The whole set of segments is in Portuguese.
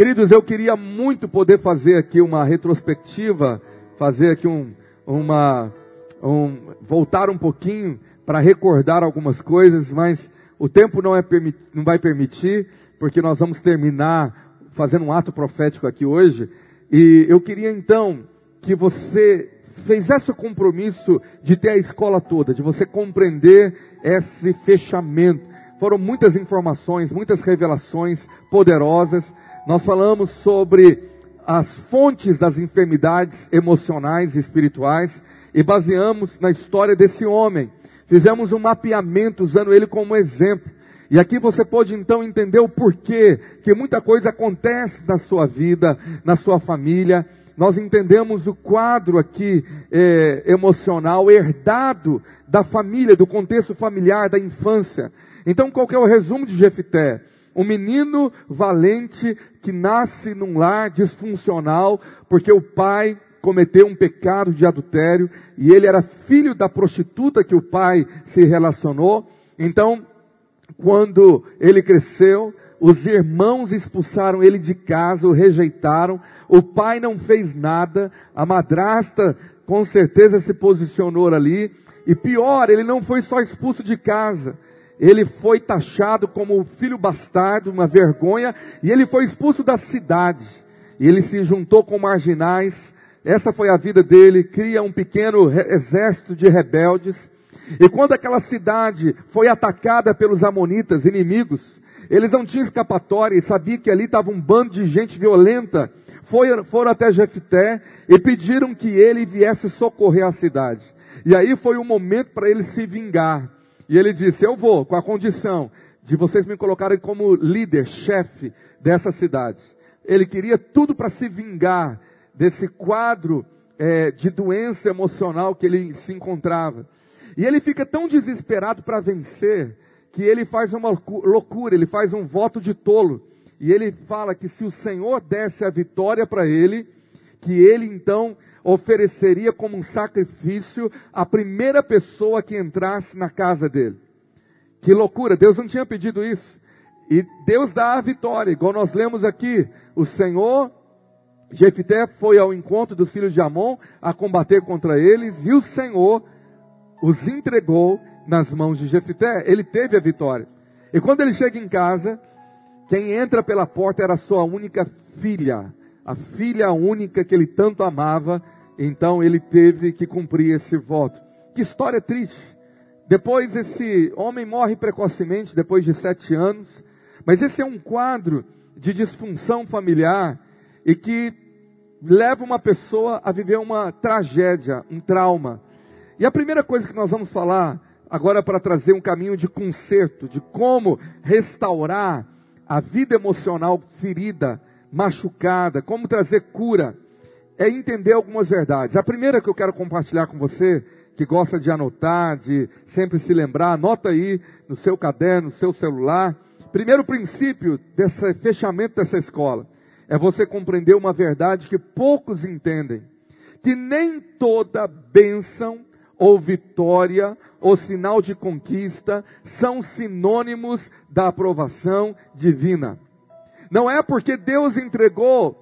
Queridos, eu queria muito poder fazer aqui uma retrospectiva, fazer aqui um, uma, um, voltar um pouquinho para recordar algumas coisas, mas o tempo não, é, não vai permitir, porque nós vamos terminar fazendo um ato profético aqui hoje. E eu queria então que você fizesse o compromisso de ter a escola toda, de você compreender esse fechamento. Foram muitas informações, muitas revelações poderosas. Nós falamos sobre as fontes das enfermidades emocionais e espirituais e baseamos na história desse homem. Fizemos um mapeamento usando ele como exemplo. E aqui você pode então entender o porquê que muita coisa acontece na sua vida, na sua família. Nós entendemos o quadro aqui é, emocional herdado da família, do contexto familiar, da infância. Então, qual é o resumo de Jefité? Um menino valente que nasce num lar disfuncional, porque o pai cometeu um pecado de adultério e ele era filho da prostituta que o pai se relacionou. Então, quando ele cresceu, os irmãos expulsaram ele de casa, o rejeitaram. O pai não fez nada, a madrasta com certeza se posicionou ali. E pior, ele não foi só expulso de casa, ele foi taxado como filho bastardo, uma vergonha, e ele foi expulso da cidade. E ele se juntou com marginais. Essa foi a vida dele, cria um pequeno exército de rebeldes. E quando aquela cidade foi atacada pelos amonitas, inimigos, eles não tinham escapatória e sabiam que ali estava um bando de gente violenta. Foi, foram até Jefté e pediram que ele viesse socorrer a cidade. E aí foi o um momento para ele se vingar. E ele disse: Eu vou, com a condição de vocês me colocarem como líder, chefe dessa cidade. Ele queria tudo para se vingar desse quadro é, de doença emocional que ele se encontrava. E ele fica tão desesperado para vencer que ele faz uma loucura, ele faz um voto de tolo. E ele fala que se o Senhor desse a vitória para ele, que ele então ofereceria como um sacrifício a primeira pessoa que entrasse na casa dele. Que loucura, Deus não tinha pedido isso. E Deus dá a vitória, igual nós lemos aqui. O Senhor, Jefité foi ao encontro dos filhos de Amon a combater contra eles, e o Senhor os entregou nas mãos de Jefité. Ele teve a vitória. E quando ele chega em casa, quem entra pela porta era sua única filha, a filha única que ele tanto amava, então ele teve que cumprir esse voto. Que história triste. Depois esse homem morre precocemente, depois de sete anos, mas esse é um quadro de disfunção familiar e que leva uma pessoa a viver uma tragédia, um trauma. E a primeira coisa que nós vamos falar agora para trazer um caminho de conserto, de como restaurar a vida emocional ferida, machucada, como trazer cura, é entender algumas verdades. A primeira que eu quero compartilhar com você, que gosta de anotar, de sempre se lembrar, anota aí no seu caderno, no seu celular. Primeiro princípio desse fechamento dessa escola é você compreender uma verdade que poucos entendem, que nem toda bênção ou vitória ou sinal de conquista são sinônimos da aprovação divina. Não é porque Deus entregou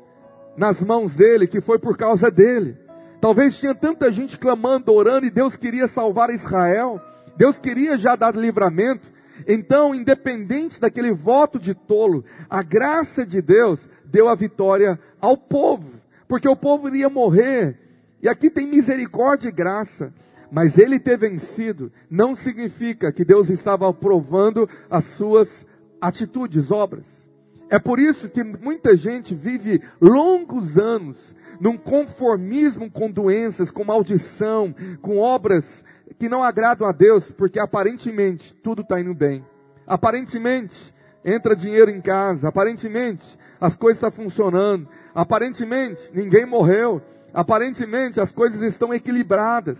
nas mãos dele que foi por causa dele. Talvez tinha tanta gente clamando, orando e Deus queria salvar Israel. Deus queria já dar livramento. Então, independente daquele voto de tolo, a graça de Deus deu a vitória ao povo, porque o povo iria morrer. E aqui tem misericórdia e graça. Mas ele ter vencido não significa que Deus estava aprovando as suas atitudes, obras. É por isso que muita gente vive longos anos num conformismo com doenças, com maldição, com obras que não agradam a Deus, porque aparentemente tudo está indo bem. Aparentemente entra dinheiro em casa, aparentemente as coisas estão funcionando, aparentemente ninguém morreu, aparentemente as coisas estão equilibradas.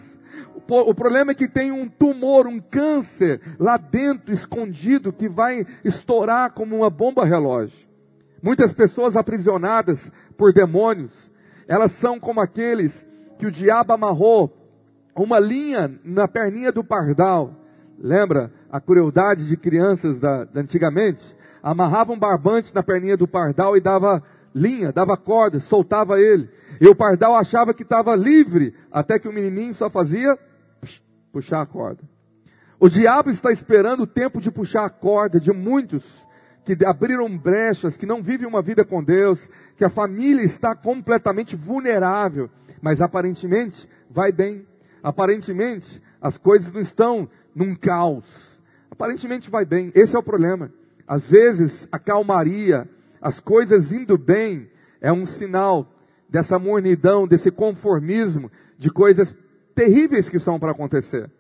O problema é que tem um tumor, um câncer lá dentro, escondido, que vai estourar como uma bomba relógio. Muitas pessoas aprisionadas por demônios, elas são como aqueles que o diabo amarrou uma linha na perninha do pardal. Lembra a crueldade de crianças da, da antigamente? Amarravam um barbante na perninha do pardal e dava linha, dava corda, soltava ele. E o pardal achava que estava livre, até que o menininho só fazia puxar a corda. O diabo está esperando o tempo de puxar a corda de muitos que abriram brechas, que não vivem uma vida com Deus, que a família está completamente vulnerável, mas aparentemente vai bem. Aparentemente as coisas não estão num caos. Aparentemente vai bem. Esse é o problema. Às vezes a calmaria, as coisas indo bem, é um sinal dessa mornidão, desse conformismo, de coisas terríveis que estão para acontecer.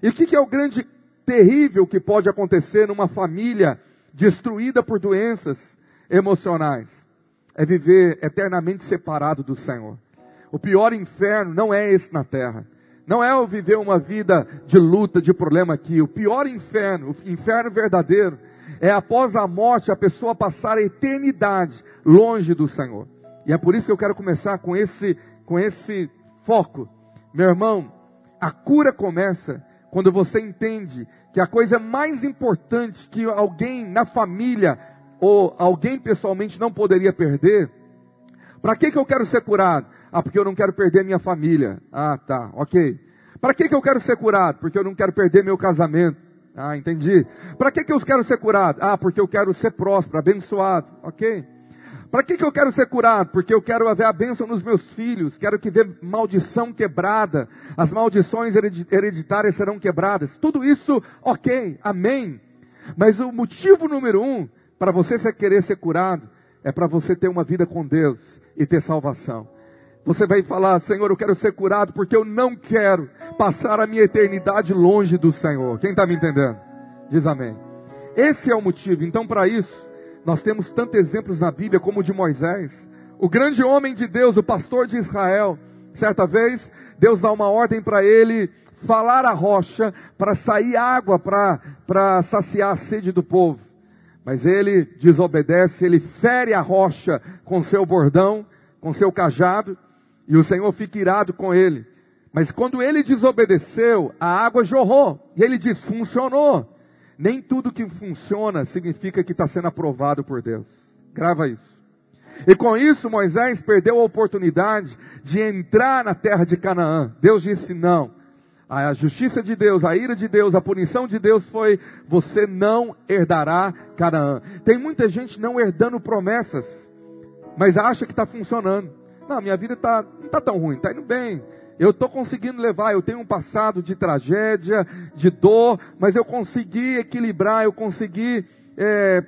E o que, que é o grande terrível que pode acontecer numa família destruída por doenças emocionais? É viver eternamente separado do Senhor. O pior inferno não é esse na terra. Não é eu viver uma vida de luta, de problema aqui. O pior inferno, o inferno verdadeiro, é após a morte a pessoa passar a eternidade longe do Senhor. E é por isso que eu quero começar com esse, com esse foco. Meu irmão, a cura começa quando você entende que a coisa mais importante que alguém na família ou alguém pessoalmente não poderia perder, para que, que eu quero ser curado? Ah, porque eu não quero perder minha família. Ah, tá, ok. Para que, que eu quero ser curado? Porque eu não quero perder meu casamento. Ah, entendi. Para que, que eu quero ser curado? Ah, porque eu quero ser próspero, abençoado. Ok. Para que, que eu quero ser curado? Porque eu quero ver a bênção nos meus filhos, quero que ver maldição quebrada, as maldições hereditárias serão quebradas. Tudo isso, ok, amém. Mas o motivo número um para você querer ser curado é para você ter uma vida com Deus e ter salvação. Você vai falar, Senhor, eu quero ser curado porque eu não quero passar a minha eternidade longe do Senhor. Quem está me entendendo? Diz amém. Esse é o motivo. Então, para isso, nós temos tantos exemplos na Bíblia como o de Moisés, o grande homem de Deus, o pastor de Israel. Certa vez, Deus dá uma ordem para ele falar a rocha para sair água para saciar a sede do povo. Mas ele desobedece, ele fere a rocha com seu bordão, com seu cajado, e o Senhor fica irado com ele. Mas quando ele desobedeceu, a água jorrou, e ele diz: funcionou. Nem tudo que funciona significa que está sendo aprovado por Deus. Grava isso. E com isso Moisés perdeu a oportunidade de entrar na terra de Canaã. Deus disse não. A justiça de Deus, a ira de Deus, a punição de Deus foi: você não herdará Canaã. Tem muita gente não herdando promessas, mas acha que está funcionando. Não, minha vida tá, não está tão ruim, está indo bem. Eu estou conseguindo levar, eu tenho um passado de tragédia, de dor, mas eu consegui equilibrar, eu consegui é,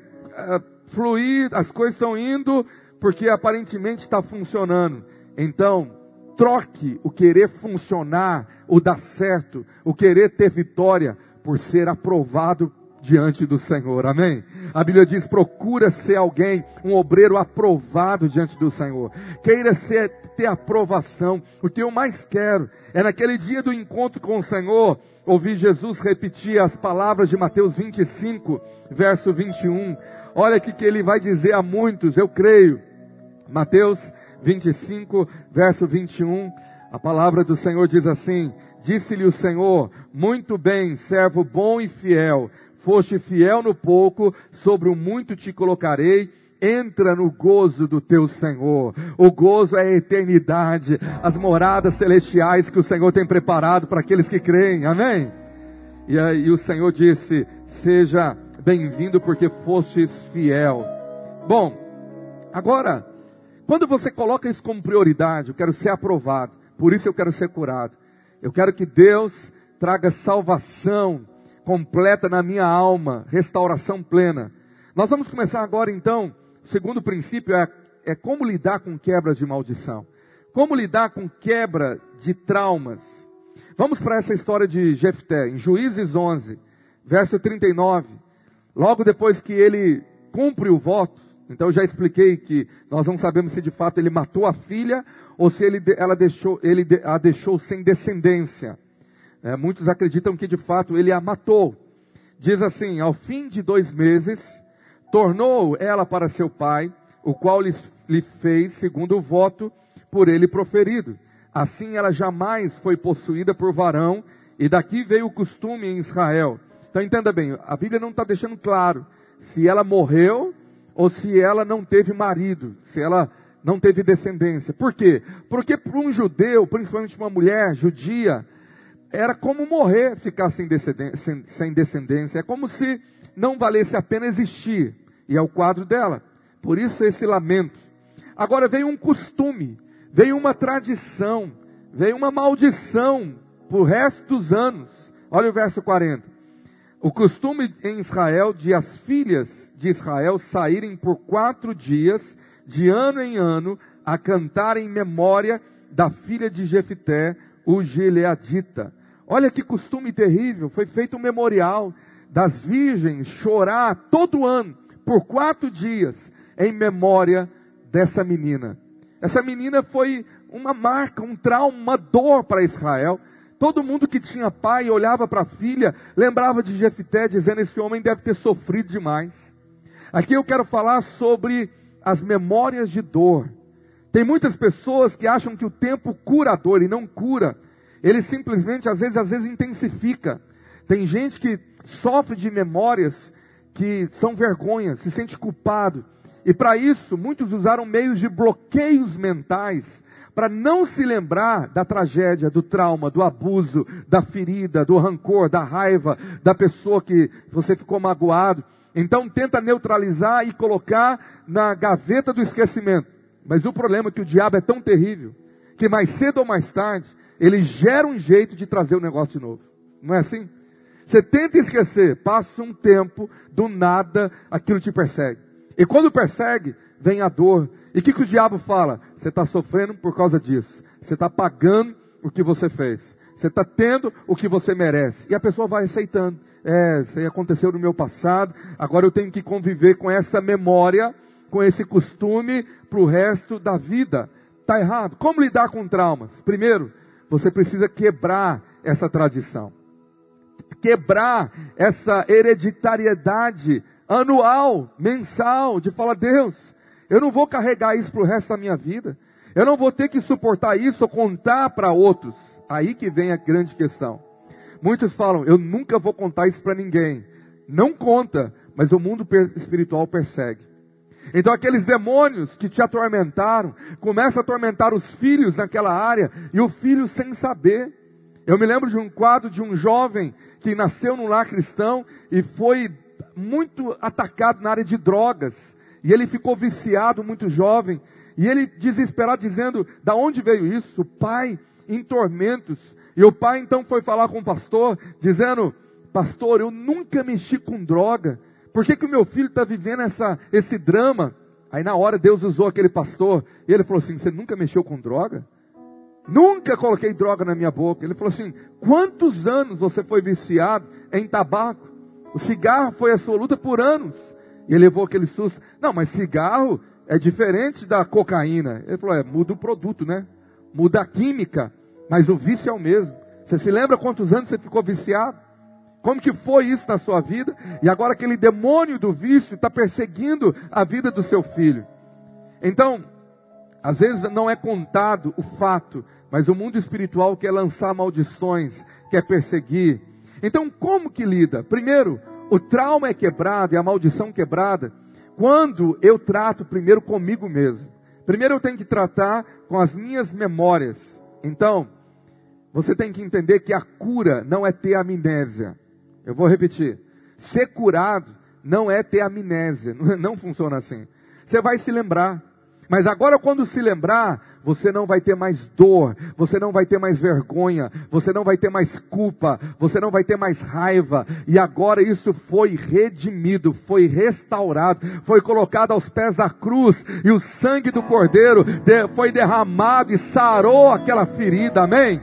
fluir, as coisas estão indo, porque aparentemente está funcionando. Então, troque o querer funcionar, o dar certo, o querer ter vitória, por ser aprovado diante do Senhor. Amém? A Bíblia diz: procura ser alguém, um obreiro aprovado diante do Senhor. Queira ser, ter aprovação. O que eu mais quero é naquele dia do encontro com o Senhor, ouvir Jesus repetir as palavras de Mateus 25, verso 21. Olha o que ele vai dizer a muitos, eu creio. Mateus 25, verso 21. A palavra do Senhor diz assim: Disse-lhe o Senhor: Muito bem, servo bom e fiel foste fiel no pouco, sobre o muito te colocarei. Entra no gozo do teu Senhor. O gozo é a eternidade, as moradas celestiais que o Senhor tem preparado para aqueles que creem. Amém? E aí o Senhor disse: Seja bem-vindo porque fostes fiel. Bom, agora, quando você coloca isso como prioridade, eu quero ser aprovado, por isso eu quero ser curado. Eu quero que Deus traga salvação completa na minha alma, restauração plena. Nós vamos começar agora então, o segundo princípio é, é como lidar com quebras de maldição. Como lidar com quebra de traumas. Vamos para essa história de Jefté, em Juízes 11, verso 39. Logo depois que ele cumpre o voto, então eu já expliquei que nós não sabemos se de fato ele matou a filha ou se ele, ela deixou, ele a deixou sem descendência. É, muitos acreditam que de fato ele a matou. Diz assim: ao fim de dois meses, tornou ela para seu pai, o qual lhe, lhe fez segundo o voto por ele proferido. Assim ela jamais foi possuída por varão, e daqui veio o costume em Israel. Então entenda bem, a Bíblia não está deixando claro se ela morreu ou se ela não teve marido, se ela não teve descendência. Por quê? Porque para um judeu, principalmente uma mulher judia, era como morrer ficar sem descendência, sem descendência. É como se não valesse a pena existir. E é o quadro dela. Por isso esse lamento. Agora veio um costume, veio uma tradição, veio uma maldição o resto dos anos. Olha o verso 40. O costume em Israel de as filhas de Israel saírem por quatro dias, de ano em ano, a cantar em memória da filha de Jefité, o Gileadita. Olha que costume terrível, foi feito um memorial das virgens chorar todo ano, por quatro dias, em memória dessa menina. Essa menina foi uma marca, um trauma, uma dor para Israel. Todo mundo que tinha pai olhava para a filha, lembrava de Jefité, dizendo: Esse homem deve ter sofrido demais. Aqui eu quero falar sobre as memórias de dor. Tem muitas pessoas que acham que o tempo cura a dor e não cura. Ele simplesmente, às vezes, às vezes intensifica. Tem gente que sofre de memórias que são vergonha, se sente culpado. E para isso, muitos usaram meios de bloqueios mentais para não se lembrar da tragédia, do trauma, do abuso, da ferida, do rancor, da raiva, da pessoa que você ficou magoado. Então tenta neutralizar e colocar na gaveta do esquecimento. Mas o problema é que o diabo é tão terrível que mais cedo ou mais tarde ele gera um jeito de trazer o negócio de novo. Não é assim? Você tenta esquecer, passa um tempo, do nada aquilo te persegue. E quando persegue, vem a dor, e o que, que o diabo fala? Você está sofrendo por causa disso. Você está pagando o que você fez. Você está tendo o que você merece. E a pessoa vai aceitando. É, isso aí aconteceu no meu passado. Agora eu tenho que conviver com essa memória, com esse costume para o resto da vida. Está errado. Como lidar com traumas? Primeiro, você precisa quebrar essa tradição. Quebrar essa hereditariedade anual, mensal, de falar, Deus, eu não vou carregar isso para o resto da minha vida. Eu não vou ter que suportar isso ou contar para outros. Aí que vem a grande questão. Muitos falam, eu nunca vou contar isso para ninguém. Não conta, mas o mundo espiritual persegue. Então aqueles demônios que te atormentaram, começam a atormentar os filhos naquela área, e o filho sem saber. Eu me lembro de um quadro de um jovem que nasceu num lar cristão e foi muito atacado na área de drogas. E ele ficou viciado, muito jovem. E ele desesperado, dizendo: Da onde veio isso? O pai em tormentos. E o pai então foi falar com o pastor, dizendo: Pastor, eu nunca mexi com droga. Por que, que o meu filho está vivendo essa, esse drama? Aí na hora Deus usou aquele pastor. E ele falou assim: Você nunca mexeu com droga? Nunca coloquei droga na minha boca. Ele falou assim: Quantos anos você foi viciado em tabaco? O cigarro foi a sua luta por anos. E ele levou aquele susto. Não, mas cigarro é diferente da cocaína. Ele falou, é, muda o produto, né? Muda a química, mas o vício é o mesmo. Você se lembra quantos anos você ficou viciado? Como que foi isso na sua vida? E agora aquele demônio do vício está perseguindo a vida do seu filho. Então, às vezes não é contado o fato, mas o mundo espiritual quer lançar maldições, quer perseguir. Então, como que lida? Primeiro, o trauma é quebrado e a maldição quebrada quando eu trato primeiro comigo mesmo. Primeiro eu tenho que tratar com as minhas memórias. Então, você tem que entender que a cura não é ter amnésia. Eu vou repetir. Ser curado não é ter amnésia. Não funciona assim. Você vai se lembrar. Mas agora, quando se lembrar, você não vai ter mais dor, você não vai ter mais vergonha, você não vai ter mais culpa, você não vai ter mais raiva, e agora isso foi redimido, foi restaurado, foi colocado aos pés da cruz, e o sangue do Cordeiro foi derramado e sarou aquela ferida, amém?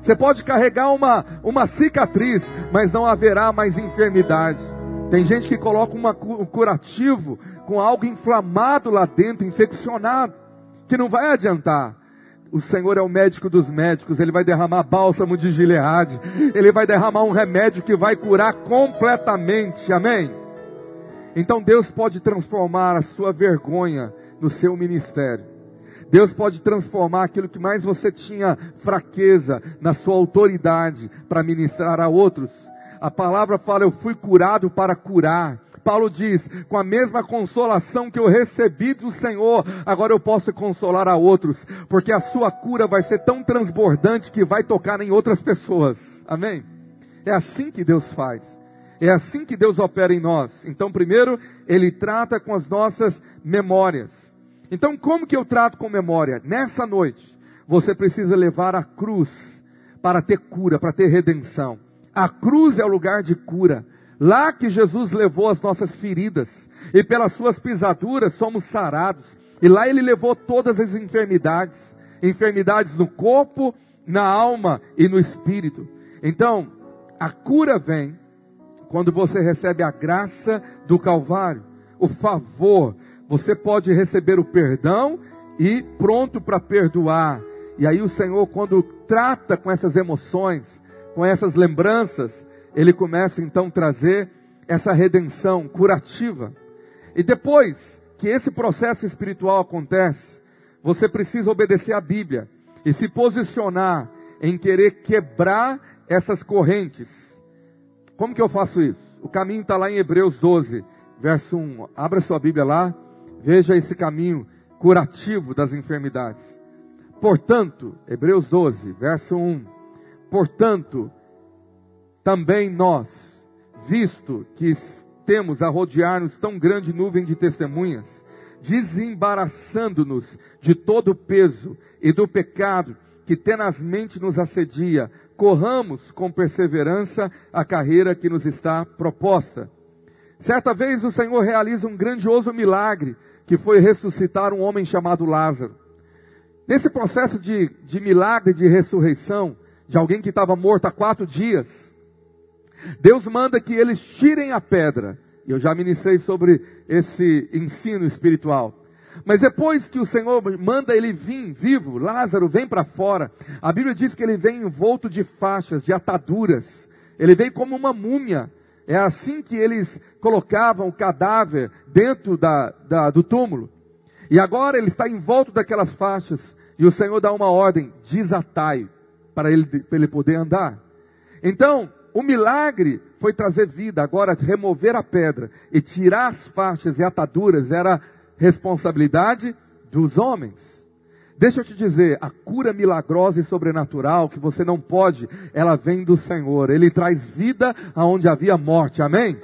Você pode carregar uma, uma cicatriz, mas não haverá mais enfermidade. Tem gente que coloca uma, um curativo com algo inflamado lá dentro, infeccionado, que não vai adiantar. O Senhor é o médico dos médicos, Ele vai derramar bálsamo de Gileade, Ele vai derramar um remédio que vai curar completamente, amém? Então Deus pode transformar a sua vergonha no seu ministério. Deus pode transformar aquilo que mais você tinha fraqueza na sua autoridade para ministrar a outros. A palavra fala: Eu fui curado para curar Paulo diz: com a mesma consolação que eu recebi do Senhor, agora eu posso consolar a outros, porque a sua cura vai ser tão transbordante que vai tocar em outras pessoas. Amém? É assim que Deus faz. É assim que Deus opera em nós. Então, primeiro, Ele trata com as nossas memórias. Então, como que eu trato com memória? Nessa noite, você precisa levar a cruz para ter cura, para ter redenção. A cruz é o lugar de cura. Lá que Jesus levou as nossas feridas, e pelas suas pisaduras somos sarados. E lá ele levou todas as enfermidades, enfermidades no corpo, na alma e no espírito. Então, a cura vem quando você recebe a graça do Calvário, o favor, você pode receber o perdão e pronto para perdoar. E aí o Senhor, quando trata com essas emoções, com essas lembranças, ele começa então a trazer essa redenção curativa. E depois que esse processo espiritual acontece, você precisa obedecer à Bíblia e se posicionar em querer quebrar essas correntes como que eu faço isso? O caminho está lá em Hebreus 12, verso 1. Abra sua Bíblia lá, veja esse caminho curativo das enfermidades. Portanto, Hebreus 12, verso 1. Portanto, também nós, visto que temos a rodear-nos tão grande nuvem de testemunhas, desembaraçando-nos de todo o peso e do pecado que tenazmente nos assedia, corramos com perseverança a carreira que nos está proposta. Certa vez o Senhor realiza um grandioso milagre, que foi ressuscitar um homem chamado Lázaro. Nesse processo de, de milagre de ressurreição, de alguém que estava morto há quatro dias, Deus manda que eles tirem a pedra. Eu já ministrei sobre esse ensino espiritual. Mas depois que o Senhor manda ele vir vivo, Lázaro vem para fora. A Bíblia diz que ele vem envolto de faixas, de ataduras. Ele vem como uma múmia. É assim que eles colocavam o cadáver dentro da, da, do túmulo. E agora ele está envolto daquelas faixas. E o Senhor dá uma ordem: desatai, para ele, para ele poder andar. Então, o milagre foi trazer vida. Agora, remover a pedra e tirar as faixas e ataduras era responsabilidade dos homens. Deixa eu te dizer, a cura milagrosa e sobrenatural que você não pode, ela vem do Senhor. Ele traz vida aonde havia morte. Amém?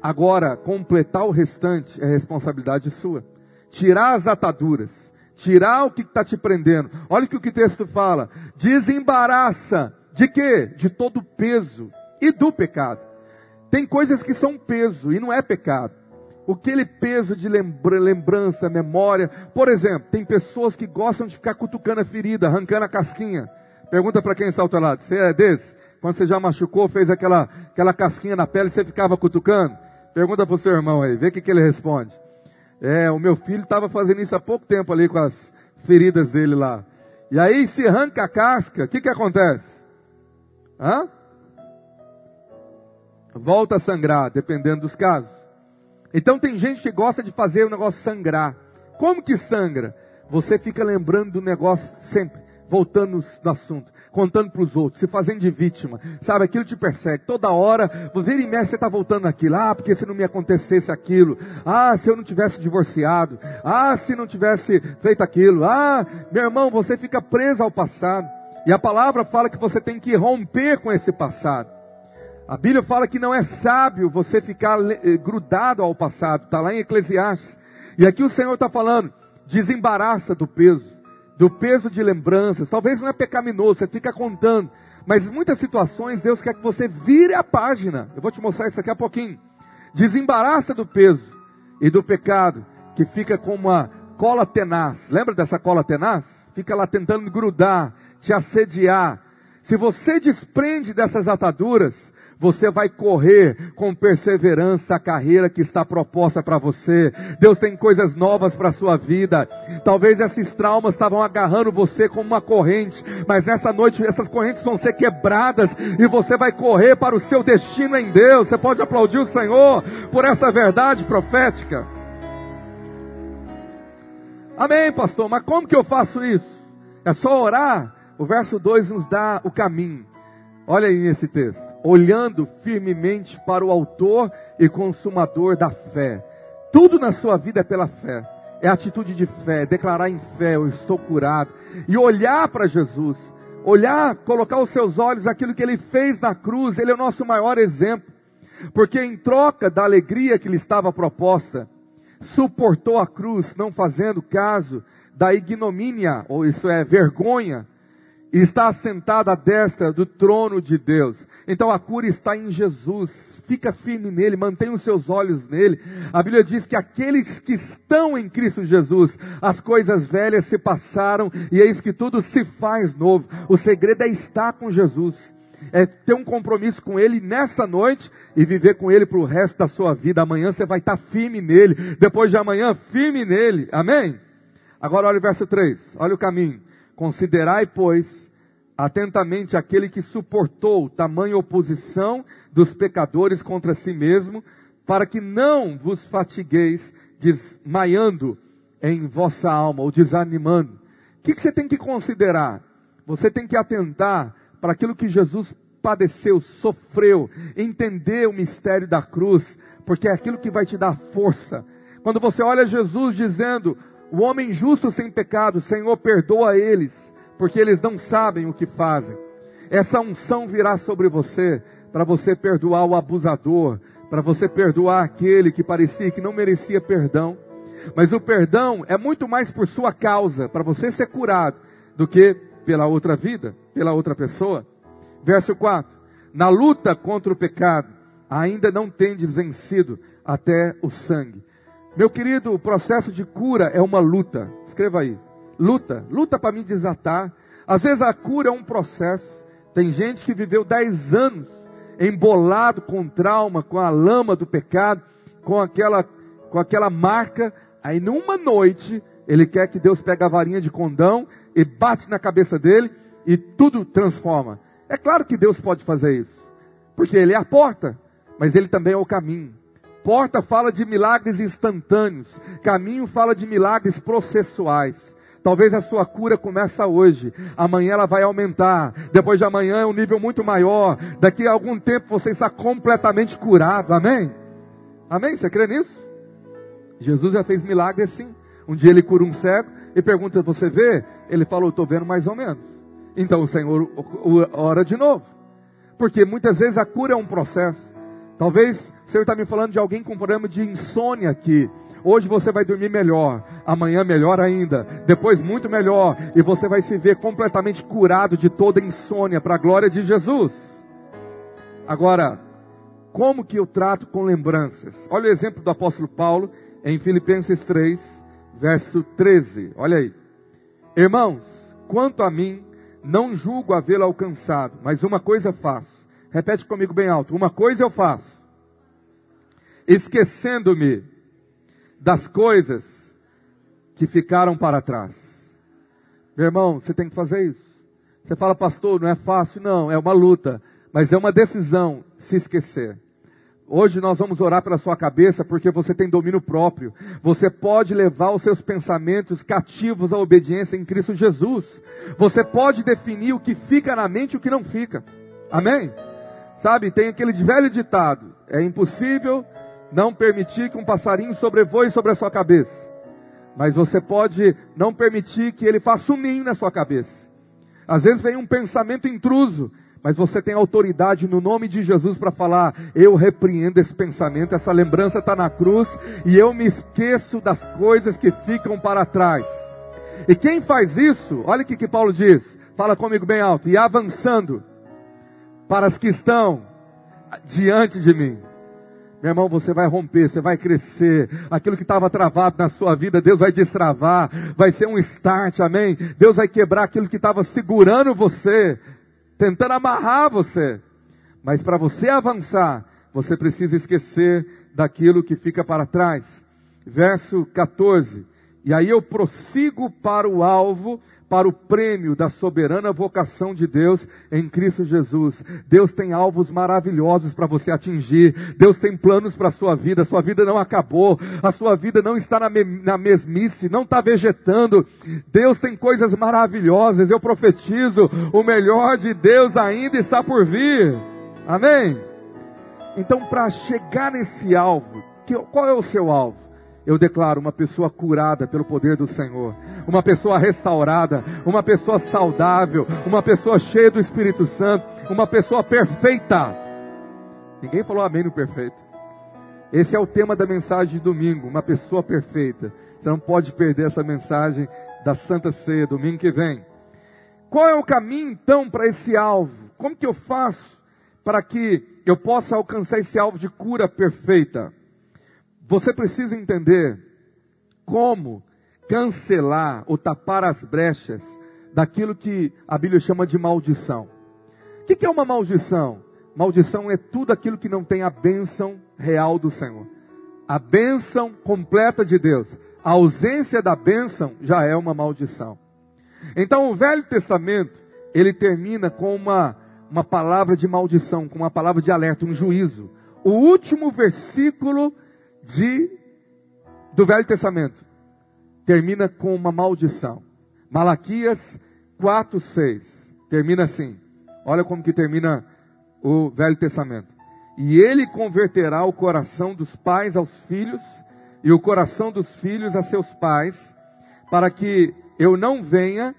Agora, completar o restante é responsabilidade sua. Tirar as ataduras, tirar o que está te prendendo. Olha o que o texto fala: desembaraça de quê? De todo o peso e do pecado. Tem coisas que são peso e não é pecado aquele peso de lembrança, memória. Por exemplo, tem pessoas que gostam de ficar cutucando a ferida, arrancando a casquinha. Pergunta para quem teu lado, você é desse? Quando você já machucou, fez aquela, aquela casquinha na pele, você ficava cutucando? Pergunta para o seu irmão aí, vê o que, que ele responde. É, o meu filho estava fazendo isso há pouco tempo ali com as feridas dele lá. E aí se arranca a casca, o que, que acontece? Hã? Volta a sangrar, dependendo dos casos. Então tem gente que gosta de fazer o negócio sangrar. Como que sangra? Você fica lembrando do negócio sempre, voltando no assunto, contando para os outros, se fazendo de vítima. Sabe, aquilo te persegue. Toda hora, vira e mexe, você está voltando naquilo. Ah, porque se não me acontecesse aquilo. Ah, se eu não tivesse divorciado. Ah, se não tivesse feito aquilo. Ah, meu irmão, você fica preso ao passado. E a palavra fala que você tem que romper com esse passado. A Bíblia fala que não é sábio você ficar eh, grudado ao passado, está lá em Eclesiastes. E aqui o Senhor está falando, desembaraça do peso, do peso de lembranças. Talvez não é pecaminoso, você fica contando. Mas em muitas situações Deus quer que você vire a página. Eu vou te mostrar isso daqui a pouquinho. Desembaraça do peso e do pecado, que fica como uma cola tenaz. Lembra dessa cola tenaz? Fica lá tentando grudar, te assediar. Se você desprende dessas ataduras, você vai correr com perseverança a carreira que está proposta para você. Deus tem coisas novas para a sua vida. Talvez esses traumas estavam agarrando você como uma corrente, mas nessa noite essas correntes vão ser quebradas e você vai correr para o seu destino em Deus. Você pode aplaudir o Senhor por essa verdade profética. Amém, pastor. Mas como que eu faço isso? É só orar? O verso 2 nos dá o caminho. Olha aí nesse texto. Olhando firmemente para o Autor e Consumador da fé. Tudo na sua vida é pela fé. É atitude de fé, declarar em fé, eu estou curado. E olhar para Jesus, olhar, colocar os seus olhos aquilo que ele fez na cruz, ele é o nosso maior exemplo. Porque em troca da alegria que lhe estava proposta, suportou a cruz, não fazendo caso da ignomínia, ou isso é vergonha, e está assentado à destra do trono de Deus. Então a cura está em Jesus. Fica firme nele, mantenha os seus olhos nele. A Bíblia diz que aqueles que estão em Cristo Jesus, as coisas velhas se passaram e eis que tudo se faz novo. O segredo é estar com Jesus. É ter um compromisso com Ele nessa noite e viver com Ele para o resto da sua vida. Amanhã você vai estar firme nele. Depois de amanhã, firme nele. Amém? Agora olha o verso 3. Olha o caminho. Considerai, pois, atentamente aquele que suportou tamanha oposição dos pecadores contra si mesmo, para que não vos fatigueis desmaiando em vossa alma ou desanimando. O que, que você tem que considerar? Você tem que atentar para aquilo que Jesus padeceu, sofreu, entender o mistério da cruz, porque é aquilo que vai te dar força. Quando você olha Jesus dizendo, o homem justo sem pecado, Senhor, perdoa eles, porque eles não sabem o que fazem. Essa unção virá sobre você para você perdoar o abusador, para você perdoar aquele que parecia que não merecia perdão. Mas o perdão é muito mais por sua causa, para você ser curado, do que pela outra vida, pela outra pessoa. Verso 4: Na luta contra o pecado, ainda não tendes vencido até o sangue. Meu querido, o processo de cura é uma luta. Escreva aí. Luta. Luta para me desatar. Às vezes a cura é um processo. Tem gente que viveu 10 anos embolado com trauma, com a lama do pecado, com aquela, com aquela marca. Aí numa noite, ele quer que Deus pegue a varinha de condão e bate na cabeça dele e tudo transforma. É claro que Deus pode fazer isso. Porque Ele é a porta, mas Ele também é o caminho. Porta fala de milagres instantâneos, caminho fala de milagres processuais. Talvez a sua cura começa hoje, amanhã ela vai aumentar, depois de amanhã é um nível muito maior, daqui a algum tempo você está completamente curado, amém? Amém? Você crê nisso? Jesus já fez milagre assim. Um dia ele cura um cego e pergunta: Você vê? Ele falou: Estou vendo mais ou menos. Então o Senhor ora de novo, porque muitas vezes a cura é um processo. Talvez o Senhor está me falando de alguém com problema de insônia aqui. Hoje você vai dormir melhor, amanhã melhor ainda, depois muito melhor, e você vai se ver completamente curado de toda insônia para a glória de Jesus. Agora, como que eu trato com lembranças? Olha o exemplo do apóstolo Paulo em Filipenses 3, verso 13. Olha aí. Irmãos, quanto a mim, não julgo havê-lo alcançado, mas uma coisa faço. Repete comigo bem alto. Uma coisa eu faço. Esquecendo-me das coisas que ficaram para trás. Meu irmão, você tem que fazer isso. Você fala, pastor, não é fácil, não, é uma luta, mas é uma decisão se esquecer. Hoje nós vamos orar pela sua cabeça porque você tem domínio próprio. Você pode levar os seus pensamentos cativos à obediência em Cristo Jesus. Você pode definir o que fica na mente e o que não fica. Amém? Sabe, tem aquele velho ditado: é impossível não permitir que um passarinho sobrevoe sobre a sua cabeça. Mas você pode não permitir que ele faça um ninho na sua cabeça. Às vezes vem um pensamento intruso mas você tem autoridade no nome de Jesus para falar: eu repreendo esse pensamento, essa lembrança está na cruz e eu me esqueço das coisas que ficam para trás. E quem faz isso, olha o que, que Paulo diz, fala comigo bem alto, e avançando para as que estão diante de mim. Meu irmão, você vai romper, você vai crescer. Aquilo que estava travado na sua vida, Deus vai destravar. Vai ser um start, amém? Deus vai quebrar aquilo que estava segurando você tentando amarrar você. Mas para você avançar, você precisa esquecer daquilo que fica para trás. Verso 14. E aí eu prossigo para o alvo, para o prêmio da soberana vocação de Deus em Cristo Jesus. Deus tem alvos maravilhosos para você atingir. Deus tem planos para a sua vida. Sua vida não acabou. A sua vida não está na, me, na mesmice, não está vegetando. Deus tem coisas maravilhosas. Eu profetizo, o melhor de Deus ainda está por vir. Amém? Então, para chegar nesse alvo, qual é o seu alvo? Eu declaro uma pessoa curada pelo poder do Senhor, uma pessoa restaurada, uma pessoa saudável, uma pessoa cheia do Espírito Santo, uma pessoa perfeita. Ninguém falou amém no perfeito. Esse é o tema da mensagem de domingo, uma pessoa perfeita. Você não pode perder essa mensagem da Santa Ceia, domingo que vem. Qual é o caminho então para esse alvo? Como que eu faço para que eu possa alcançar esse alvo de cura perfeita? Você precisa entender como cancelar ou tapar as brechas daquilo que a Bíblia chama de maldição. O que é uma maldição? Maldição é tudo aquilo que não tem a bênção real do Senhor. A bênção completa de Deus. A ausência da bênção já é uma maldição. Então o Velho Testamento, ele termina com uma, uma palavra de maldição, com uma palavra de alerta, um juízo. O último versículo de, do Velho Testamento termina com uma maldição. Malaquias 4, 6. Termina assim. Olha como que termina o Velho Testamento. E ele converterá o coração dos pais aos filhos, e o coração dos filhos a seus pais, para que eu não venha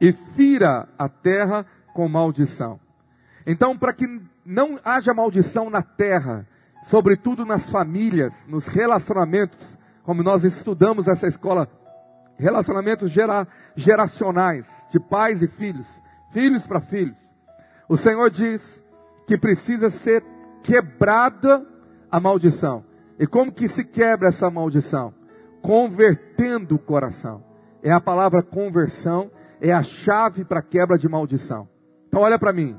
e fira a terra com maldição. Então, para que não haja maldição na terra, sobretudo nas famílias, nos relacionamentos, como nós estudamos essa escola, relacionamentos gera, geracionais, de pais e filhos, filhos para filhos. O Senhor diz que precisa ser quebrada a maldição. E como que se quebra essa maldição? Convertendo o coração. É a palavra conversão, é a chave para quebra de maldição. Então olha para mim.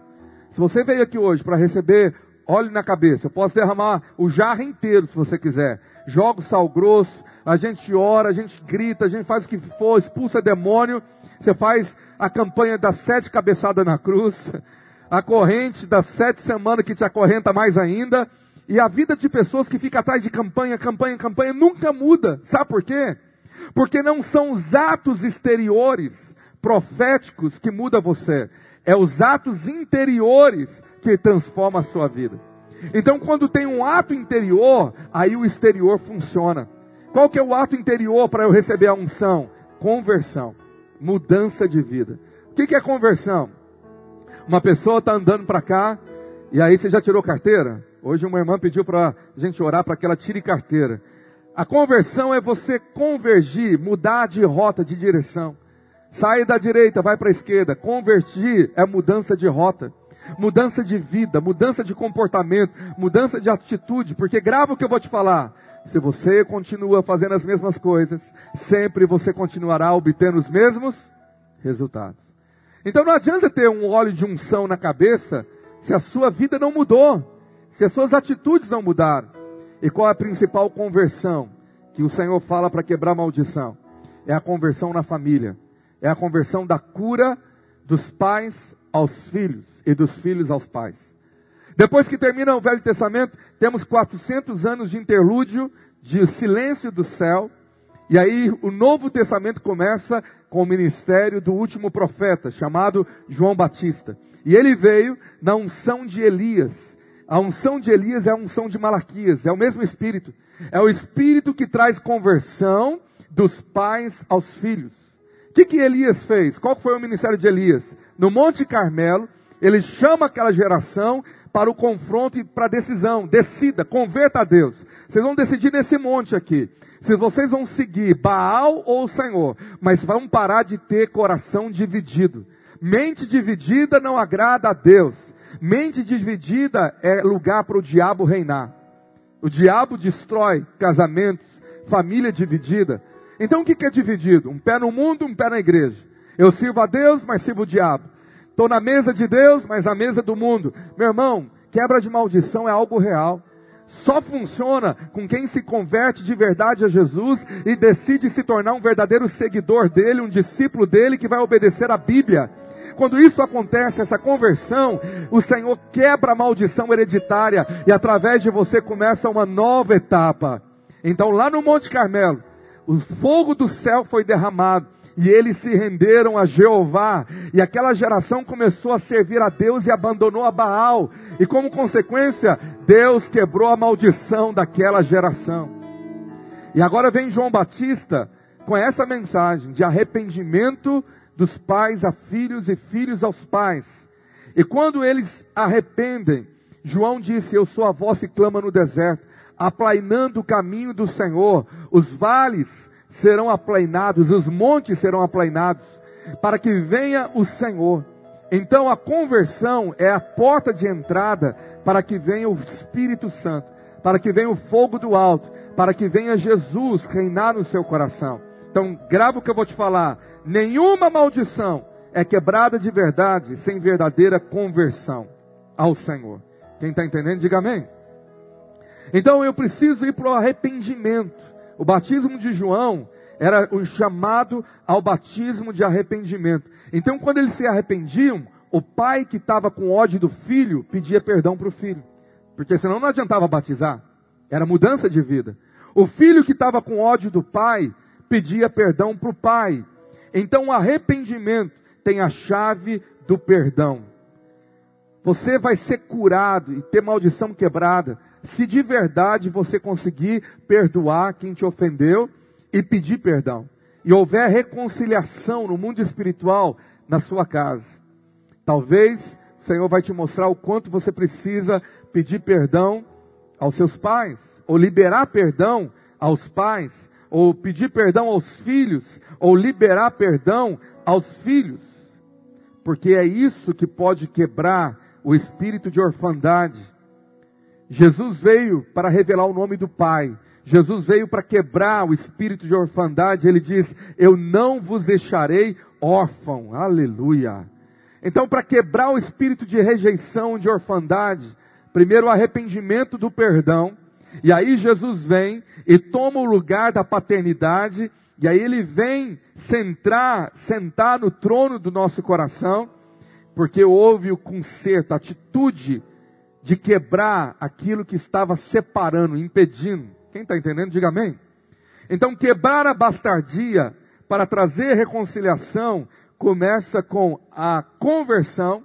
Se você veio aqui hoje para receber óleo na cabeça, eu posso derramar o jarro inteiro se você quiser. Joga o sal grosso, a gente ora, a gente grita, a gente faz o que for, expulsa demônio. Você faz a campanha das sete cabeçadas na cruz a corrente das sete semanas que te acorrenta mais ainda, e a vida de pessoas que ficam atrás de campanha, campanha, campanha, nunca muda. Sabe por quê? Porque não são os atos exteriores proféticos que mudam você, é os atos interiores que transformam a sua vida. Então, quando tem um ato interior, aí o exterior funciona. Qual que é o ato interior para eu receber a unção? Conversão, mudança de vida. O que, que é conversão? Uma pessoa está andando para cá, e aí você já tirou carteira? Hoje uma irmã pediu para a gente orar para que ela tire carteira. A conversão é você convergir, mudar de rota, de direção. Sair da direita, vai para a esquerda. Convertir é mudança de rota, mudança de vida, mudança de comportamento, mudança de atitude. Porque grava o que eu vou te falar. Se você continua fazendo as mesmas coisas, sempre você continuará obtendo os mesmos resultados. Então não adianta ter um óleo de unção na cabeça se a sua vida não mudou, se as suas atitudes não mudaram. E qual é a principal conversão que o Senhor fala para quebrar maldição? É a conversão na família, é a conversão da cura dos pais aos filhos e dos filhos aos pais. Depois que termina o Velho Testamento, temos 400 anos de interlúdio, de silêncio do céu, e aí o Novo Testamento começa com o ministério do último profeta, chamado João Batista. E ele veio na unção de Elias. A unção de Elias é a unção de Malaquias, é o mesmo espírito. É o espírito que traz conversão dos pais aos filhos. O que, que Elias fez? Qual foi o ministério de Elias? No Monte Carmelo, ele chama aquela geração para o confronto e para a decisão. Decida, converta a Deus. Vocês vão decidir nesse monte aqui se vocês vão seguir Baal ou o Senhor, mas vão parar de ter coração dividido. Mente dividida não agrada a Deus. Mente dividida é lugar para o diabo reinar. O diabo destrói casamentos, família dividida. Então o que é dividido? Um pé no mundo, um pé na igreja. Eu sirvo a Deus, mas sirvo o diabo. Estou na mesa de Deus, mas na mesa do mundo. Meu irmão, quebra de maldição é algo real só funciona com quem se converte de verdade a Jesus e decide se tornar um verdadeiro seguidor dele, um discípulo dele que vai obedecer a Bíblia. Quando isso acontece, essa conversão, o Senhor quebra a maldição hereditária e através de você começa uma nova etapa. Então, lá no Monte Carmelo, o fogo do céu foi derramado e eles se renderam a Jeová, e aquela geração começou a servir a Deus e abandonou a Baal, e como consequência, Deus quebrou a maldição daquela geração. E agora vem João Batista com essa mensagem de arrependimento dos pais a filhos e filhos aos pais. E quando eles arrependem, João disse: Eu sou a voz que clama no deserto, aplainando o caminho do Senhor, os vales serão aplainados, os montes serão aplainados, para que venha o Senhor. Então a conversão é a porta de entrada para que venha o Espírito Santo, para que venha o fogo do alto, para que venha Jesus reinar no seu coração. Então, grava o que eu vou te falar. Nenhuma maldição é quebrada de verdade sem verdadeira conversão ao Senhor. Quem está entendendo, diga amém. Então eu preciso ir para o arrependimento. O batismo de João era o chamado ao batismo de arrependimento. Então, quando eles se arrependiam, o pai que estava com ódio do filho pedia perdão para o filho, porque senão não adiantava batizar, era mudança de vida. O filho que estava com ódio do pai pedia perdão para o pai. Então, o arrependimento tem a chave do perdão. Você vai ser curado e ter maldição quebrada se de verdade você conseguir perdoar quem te ofendeu e pedir perdão. E houver reconciliação no mundo espiritual na sua casa. Talvez o Senhor vai te mostrar o quanto você precisa pedir perdão aos seus pais, ou liberar perdão aos pais, ou pedir perdão aos filhos, ou liberar perdão aos filhos. Porque é isso que pode quebrar o espírito de orfandade. Jesus veio para revelar o nome do Pai. Jesus veio para quebrar o espírito de orfandade. Ele diz: Eu não vos deixarei órfão. Aleluia. Então, para quebrar o espírito de rejeição, de orfandade, primeiro o arrependimento do perdão. E aí Jesus vem e toma o lugar da paternidade. E aí ele vem centrar, sentar no trono do nosso coração, porque houve o conserto, a atitude de quebrar aquilo que estava separando, impedindo. Quem está entendendo, diga amém. Então, quebrar a bastardia para trazer reconciliação começa com a conversão,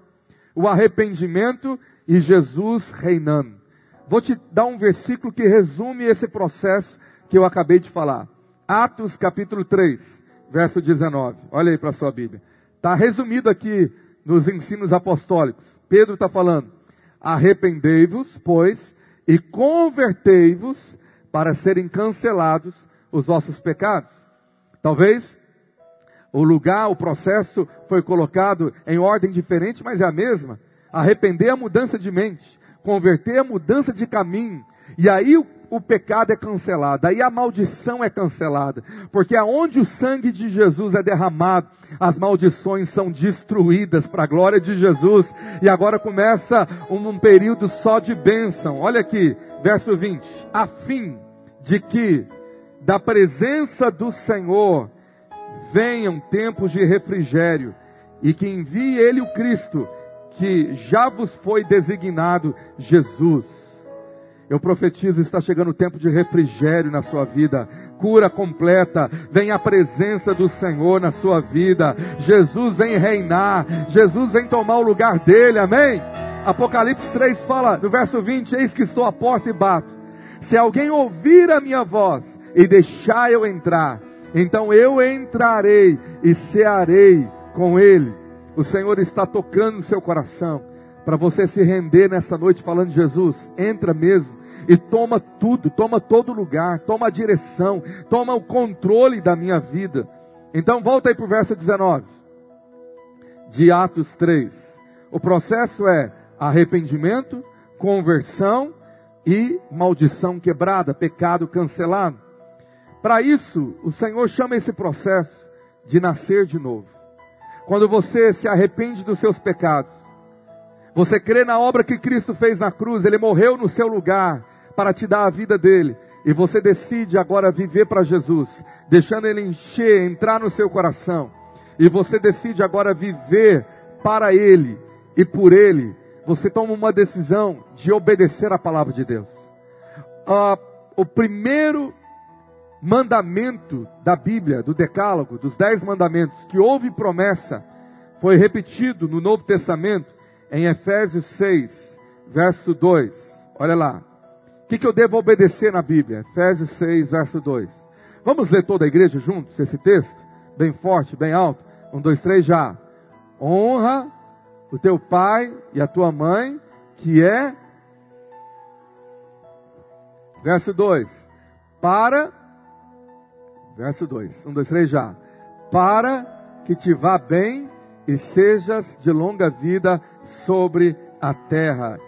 o arrependimento e Jesus reinando. Vou te dar um versículo que resume esse processo que eu acabei de falar. Atos capítulo 3, verso 19. Olha aí para a sua Bíblia. Está resumido aqui nos ensinos apostólicos. Pedro está falando: arrependei-vos, pois, e convertei-vos para serem cancelados os vossos pecados. Talvez o lugar, o processo foi colocado em ordem diferente, mas é a mesma. Arrepender a mudança de mente, converter a mudança de caminho. E aí o o pecado é cancelado, aí a maldição é cancelada, porque aonde o sangue de Jesus é derramado, as maldições são destruídas para a glória de Jesus, e agora começa um, um período só de bênção. Olha aqui, verso 20: a fim de que da presença do Senhor venham tempos de refrigério, e que envie Ele o Cristo, que já vos foi designado Jesus eu profetizo, está chegando o tempo de refrigério na sua vida, cura completa, vem a presença do Senhor na sua vida. Jesus vem reinar, Jesus vem tomar o lugar dele, amém? Apocalipse 3 fala, no verso 20: Eis que estou à porta e bato. Se alguém ouvir a minha voz e deixar eu entrar, então eu entrarei e cearei com ele. O Senhor está tocando no seu coração para você se render nessa noite falando: Jesus, entra mesmo e toma tudo, toma todo lugar, toma a direção, toma o controle da minha vida. Então volta aí para o verso 19 de Atos 3. O processo é arrependimento, conversão e maldição quebrada, pecado cancelado. Para isso, o Senhor chama esse processo de nascer de novo. Quando você se arrepende dos seus pecados, você crê na obra que Cristo fez na cruz, Ele morreu no seu lugar, para te dar a vida dele. E você decide agora viver para Jesus, deixando ele encher, entrar no seu coração. E você decide agora viver para ele e por ele. Você toma uma decisão de obedecer a palavra de Deus. Ah, o primeiro mandamento da Bíblia, do Decálogo, dos Dez Mandamentos, que houve promessa, foi repetido no Novo Testamento, em Efésios 6, verso 2. Olha lá. O que, que eu devo obedecer na Bíblia? Efésios 6, verso 2. Vamos ler toda a igreja juntos esse texto? Bem forte, bem alto. Um, dois, três, já. Honra o teu pai e a tua mãe, que é. Verso 2. Para Verso 2. 1, 2, 3 já. Para que te vá bem e sejas de longa vida sobre a terra.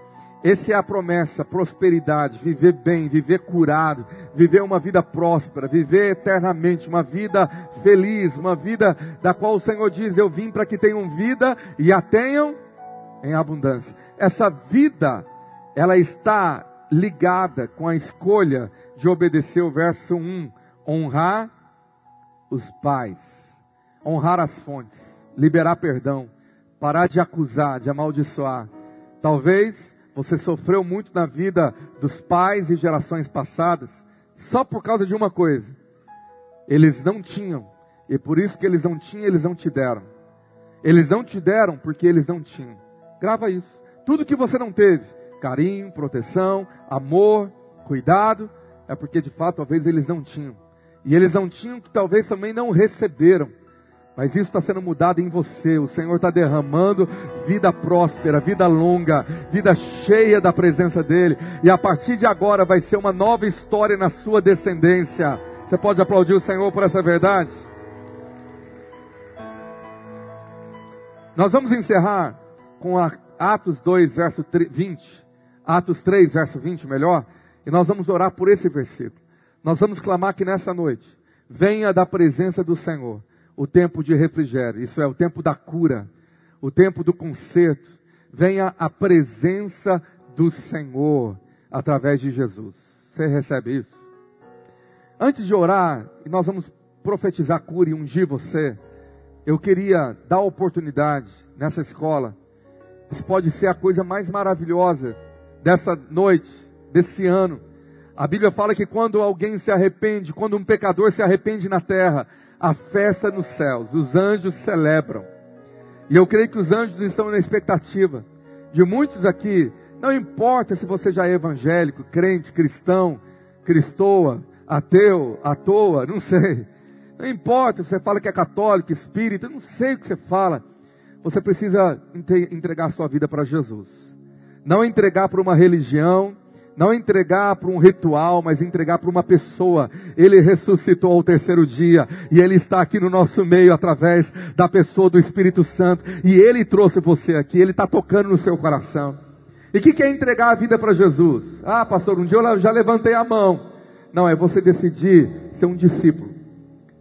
Essa é a promessa, prosperidade, viver bem, viver curado, viver uma vida próspera, viver eternamente, uma vida feliz, uma vida da qual o Senhor diz: Eu vim para que tenham vida e a tenham em abundância. Essa vida, ela está ligada com a escolha de obedecer o verso 1 honrar os pais, honrar as fontes, liberar perdão, parar de acusar, de amaldiçoar. Talvez você sofreu muito na vida dos pais e gerações passadas, só por causa de uma coisa: eles não tinham, e por isso que eles não tinham, eles não te deram. Eles não te deram porque eles não tinham. Grava isso. Tudo que você não teve, carinho, proteção, amor, cuidado, é porque de fato talvez eles não tinham. E eles não tinham, que talvez também não receberam. Mas isso está sendo mudado em você. O Senhor está derramando vida próspera, vida longa, vida cheia da presença dEle. E a partir de agora vai ser uma nova história na sua descendência. Você pode aplaudir o Senhor por essa verdade? Nós vamos encerrar com Atos 2, verso 20. Atos 3, verso 20, melhor. E nós vamos orar por esse versículo. Nós vamos clamar que nessa noite venha da presença do Senhor o tempo de refrigério, isso é, o tempo da cura, o tempo do conserto. Venha a presença do Senhor através de Jesus. Você recebe isso? Antes de orar, e nós vamos profetizar cura e ungir você, eu queria dar oportunidade nessa escola. Isso pode ser a coisa mais maravilhosa dessa noite, desse ano a Bíblia fala que quando alguém se arrepende, quando um pecador se arrepende na terra, a festa nos céus, os anjos celebram. E eu creio que os anjos estão na expectativa de muitos aqui, não importa se você já é evangélico, crente, cristão, cristoa, ateu, à toa, não sei. Não importa se você fala que é católico, espírita, não sei o que você fala. Você precisa entregar sua vida para Jesus. Não entregar para uma religião, não entregar para um ritual, mas entregar para uma pessoa. Ele ressuscitou ao terceiro dia e ele está aqui no nosso meio através da pessoa do Espírito Santo. E ele trouxe você aqui, ele está tocando no seu coração. E o que, que é entregar a vida para Jesus? Ah, pastor, um dia eu já levantei a mão. Não, é você decidir ser um discípulo,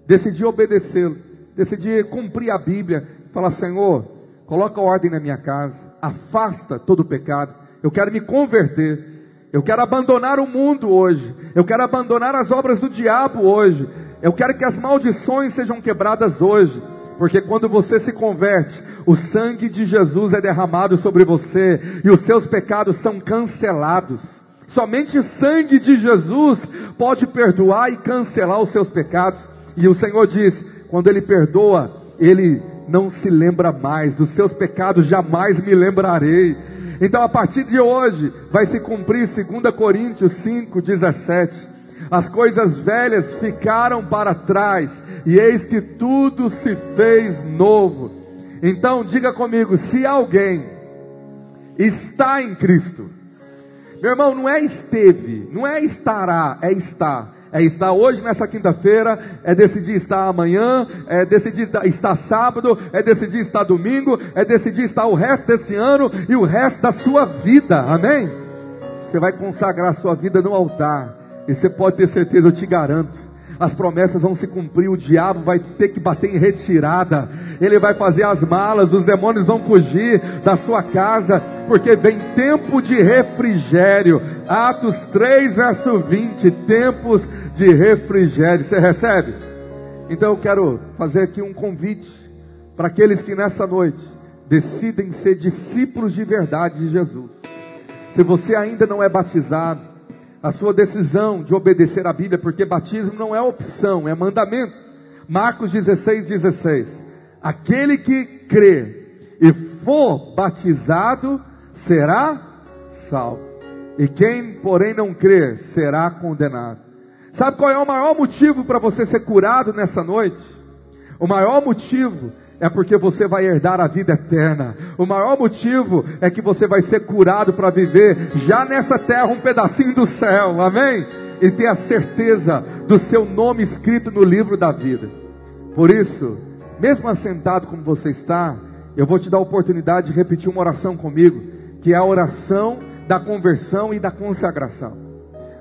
decidir obedecê-lo, decidir cumprir a Bíblia, falar: Senhor, coloca ordem na minha casa, afasta todo o pecado, eu quero me converter. Eu quero abandonar o mundo hoje. Eu quero abandonar as obras do diabo hoje. Eu quero que as maldições sejam quebradas hoje. Porque quando você se converte, o sangue de Jesus é derramado sobre você e os seus pecados são cancelados. Somente o sangue de Jesus pode perdoar e cancelar os seus pecados. E o Senhor diz: quando Ele perdoa, Ele não se lembra mais, dos seus pecados jamais me lembrarei. Então, a partir de hoje, vai se cumprir 2 Coríntios 5, 17. As coisas velhas ficaram para trás, e eis que tudo se fez novo. Então, diga comigo: se alguém está em Cristo, meu irmão, não é esteve, não é estará, é estar é estar hoje nessa quinta-feira, é decidir estar amanhã, é decidir estar sábado, é decidir estar domingo, é decidir estar o resto desse ano e o resto da sua vida, amém? Você vai consagrar sua vida no altar, e você pode ter certeza, eu te garanto, as promessas vão se cumprir, o diabo vai ter que bater em retirada, ele vai fazer as malas, os demônios vão fugir da sua casa, porque vem tempo de refrigério. Atos 3, verso 20, tempos de refrigério. Você recebe? Então eu quero fazer aqui um convite para aqueles que nessa noite decidem ser discípulos de verdade de Jesus. Se você ainda não é batizado, a sua decisão de obedecer à Bíblia, porque batismo não é opção, é mandamento. Marcos 16, 16. Aquele que crê e for batizado será salvo. E quem, porém, não crer será condenado. Sabe qual é o maior motivo para você ser curado nessa noite? O maior motivo é porque você vai herdar a vida eterna. O maior motivo é que você vai ser curado para viver já nessa terra um pedacinho do céu, amém? E ter a certeza do seu nome escrito no livro da vida. Por isso, mesmo assentado como você está, eu vou te dar a oportunidade de repetir uma oração comigo, que é a oração da conversão e da consagração.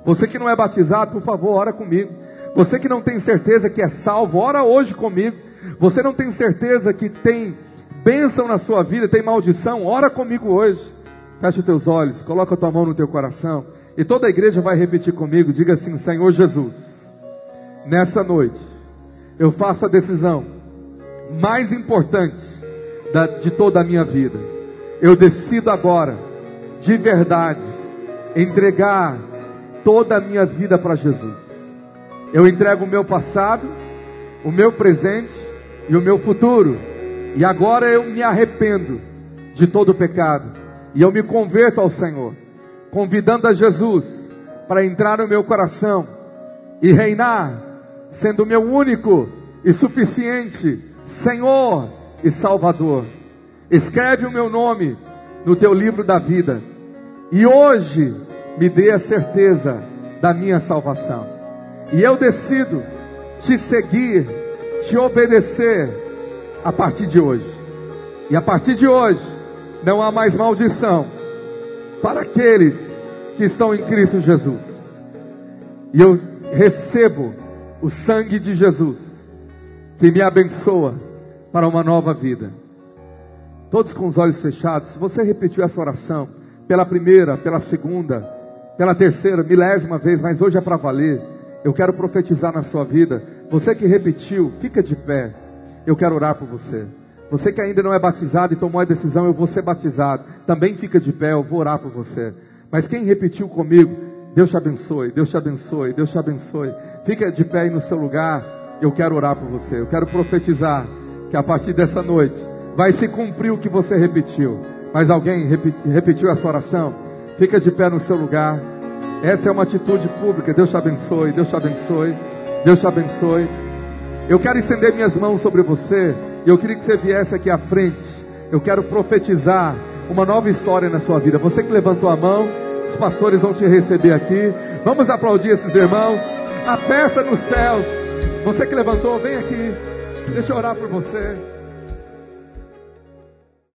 Você que não é batizado, por favor, ora comigo. Você que não tem certeza que é salvo, ora hoje comigo. Você não tem certeza que tem bênção na sua vida, tem maldição, ora comigo hoje. Feche os teus olhos, coloca a tua mão no teu coração. E toda a igreja vai repetir comigo, diga assim, Senhor Jesus, nessa noite, eu faço a decisão mais importante da, de toda a minha vida. Eu decido agora, de verdade, entregar toda a minha vida para Jesus. Eu entrego o meu passado, o meu presente e o meu futuro. E agora eu me arrependo de todo o pecado. E eu me converto ao Senhor, convidando a Jesus para entrar no meu coração e reinar, sendo meu único e suficiente Senhor e Salvador. Escreve o meu nome no teu livro da vida. E hoje me dê a certeza da minha salvação. E eu decido te seguir, te obedecer a partir de hoje. E a partir de hoje, não há mais maldição para aqueles que estão em Cristo Jesus. E eu recebo o sangue de Jesus, que me abençoa para uma nova vida. Todos com os olhos fechados, você repetiu essa oração pela primeira, pela segunda, pela terceira, milésima vez, mas hoje é para valer. Eu quero profetizar na sua vida. Você que repetiu, fica de pé. Eu quero orar por você. Você que ainda não é batizado e tomou a decisão, eu vou ser batizado. Também fica de pé, eu vou orar por você. Mas quem repetiu comigo, Deus te abençoe, Deus te abençoe, Deus te abençoe. Fica de pé aí no seu lugar. Eu quero orar por você. Eu quero profetizar que a partir dessa noite vai se cumprir o que você repetiu. Mas alguém repetiu essa oração? Fica de pé no seu lugar. Essa é uma atitude pública. Deus te abençoe, Deus te abençoe, Deus te abençoe. Eu quero estender minhas mãos sobre você. E eu queria que você viesse aqui à frente. Eu quero profetizar uma nova história na sua vida. Você que levantou a mão, os pastores vão te receber aqui. Vamos aplaudir esses irmãos. A festa nos céus. Você que levantou, vem aqui. Deixa eu orar por você.